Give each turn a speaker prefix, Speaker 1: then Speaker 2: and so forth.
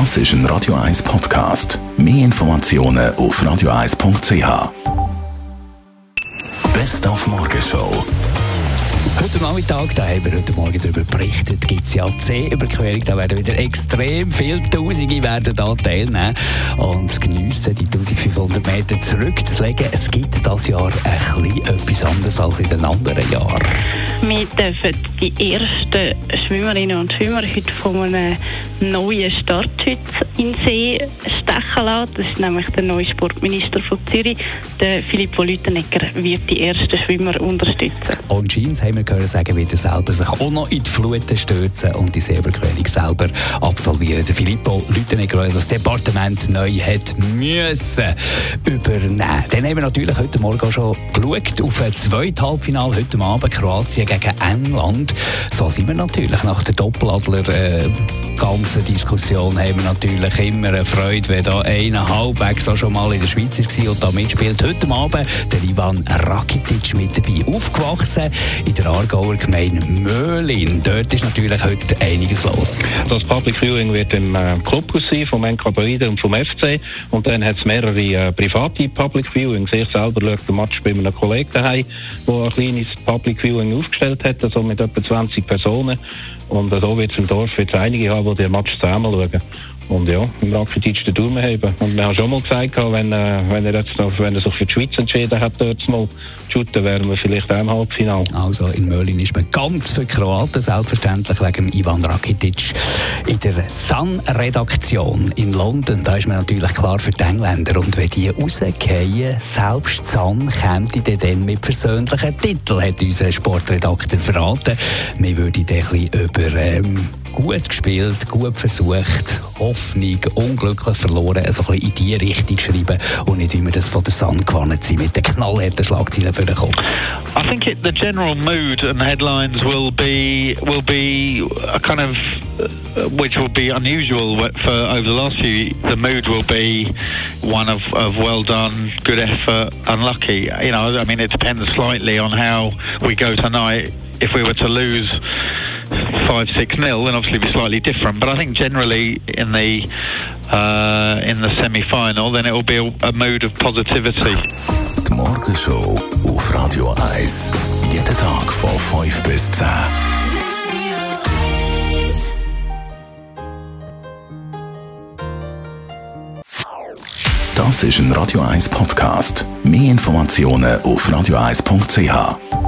Speaker 1: Das ist ein Radio 1 Podcast. Mehr Informationen auf radio1.ch. Best auf Morgenshow.
Speaker 2: Heute Nachmittag, da haben wir heute Morgen darüber berichtet, gibt es ja C-Überquerung. Da werden wieder extrem viele Tausende werden da teilnehmen und geniessen, die 1500 Meter zurückzulegen. Es gibt das Jahr ein bisschen etwas anderes als in den anderen Jahren.
Speaker 3: Wir dürfen die ersten Schwimmerinnen und Schwimmer heute von einem neuen Startschütz in See stechen lassen. Das ist nämlich der neue Sportminister von Zürich, der Filippo Lütenegger, wird die ersten Schwimmer unterstützen.
Speaker 2: Und Jeans haben wir gehört sagen, wird er selber sich auch noch in die Fluten stürzen und die Seeberquerung selber absolvieren. Der Filippo Lütenegger, das Departement neu hat müssen übernehmen. Dann haben wir natürlich heute Morgen schon geschaut auf ein zweites Halbfinale heute Abend Kroatien gegen England. So sind wir natürlich nach der Doppeladler äh, ganzen Diskussion haben wir natürlich immer eine Freude, wenn da einer halbwegs schon mal in der Schweiz war und da mitspielt. Heute Abend der Ivan Rakitic mit dabei. Aufgewachsen in der Aargauer Gemeinde Möhlin. Dort ist natürlich heute einiges los.
Speaker 4: Das Public Viewing wird im äh, Clubhaus sein, vom NK Berida und vom FC. Und dann hat es mehrere äh, private Public Viewings. Ich selber schaue den Match bei einem Kollegen daheim, der ein kleines Public Viewing aufgestellt hat, also mit etwa 20 Personen. Und äh, so wird es im Dorf jetzt einige haben, die den Match zusammen schauen. Und ja, im Rakitic den Daumen heben. Und wir haben schon mal gesagt, wenn, äh, wenn er jetzt noch, wenn er sich für die Schweiz entschieden hat, dort mal zu shooten, wären wir vielleicht auch im Halbfinale.
Speaker 2: Also in Möllin ist man ganz für Kroaten, selbstverständlich wegen Ivan Rakitic. In der Sun-Redaktion in London, da ist man natürlich klar für die Engländer. Und wenn die rausgehen, selbst Sun käme dann mit persönlichen Titeln, hat unser Sportredakteur verraten. Wir würden dann ein bisschen über... Ähm, gut gespielt, gut versucht, Hoffnung, unglücklich verloren, also ein bisschen in die Richtung schreiben und nicht, das von der sind, mit den knallharten Schlagzeilen für den Kopf.
Speaker 5: I think it, the general mood and headlines will be will be a kind of uh, which will be unusual for over the last few. The mood will be one of, of well done, good effort, unlucky. You know, I mean, it depends slightly on how we go tonight. If we were to lose five six nil, then obviously be slightly different. But I think generally in the uh, in the semi final, then it will be a, a mood of positivity.
Speaker 1: Die Morgenshow auf Radio 1. Jeden Tag von 5 bis 10. Das ist ein Radio 1 Podcast. Mehr Informationen auf radio1.ch.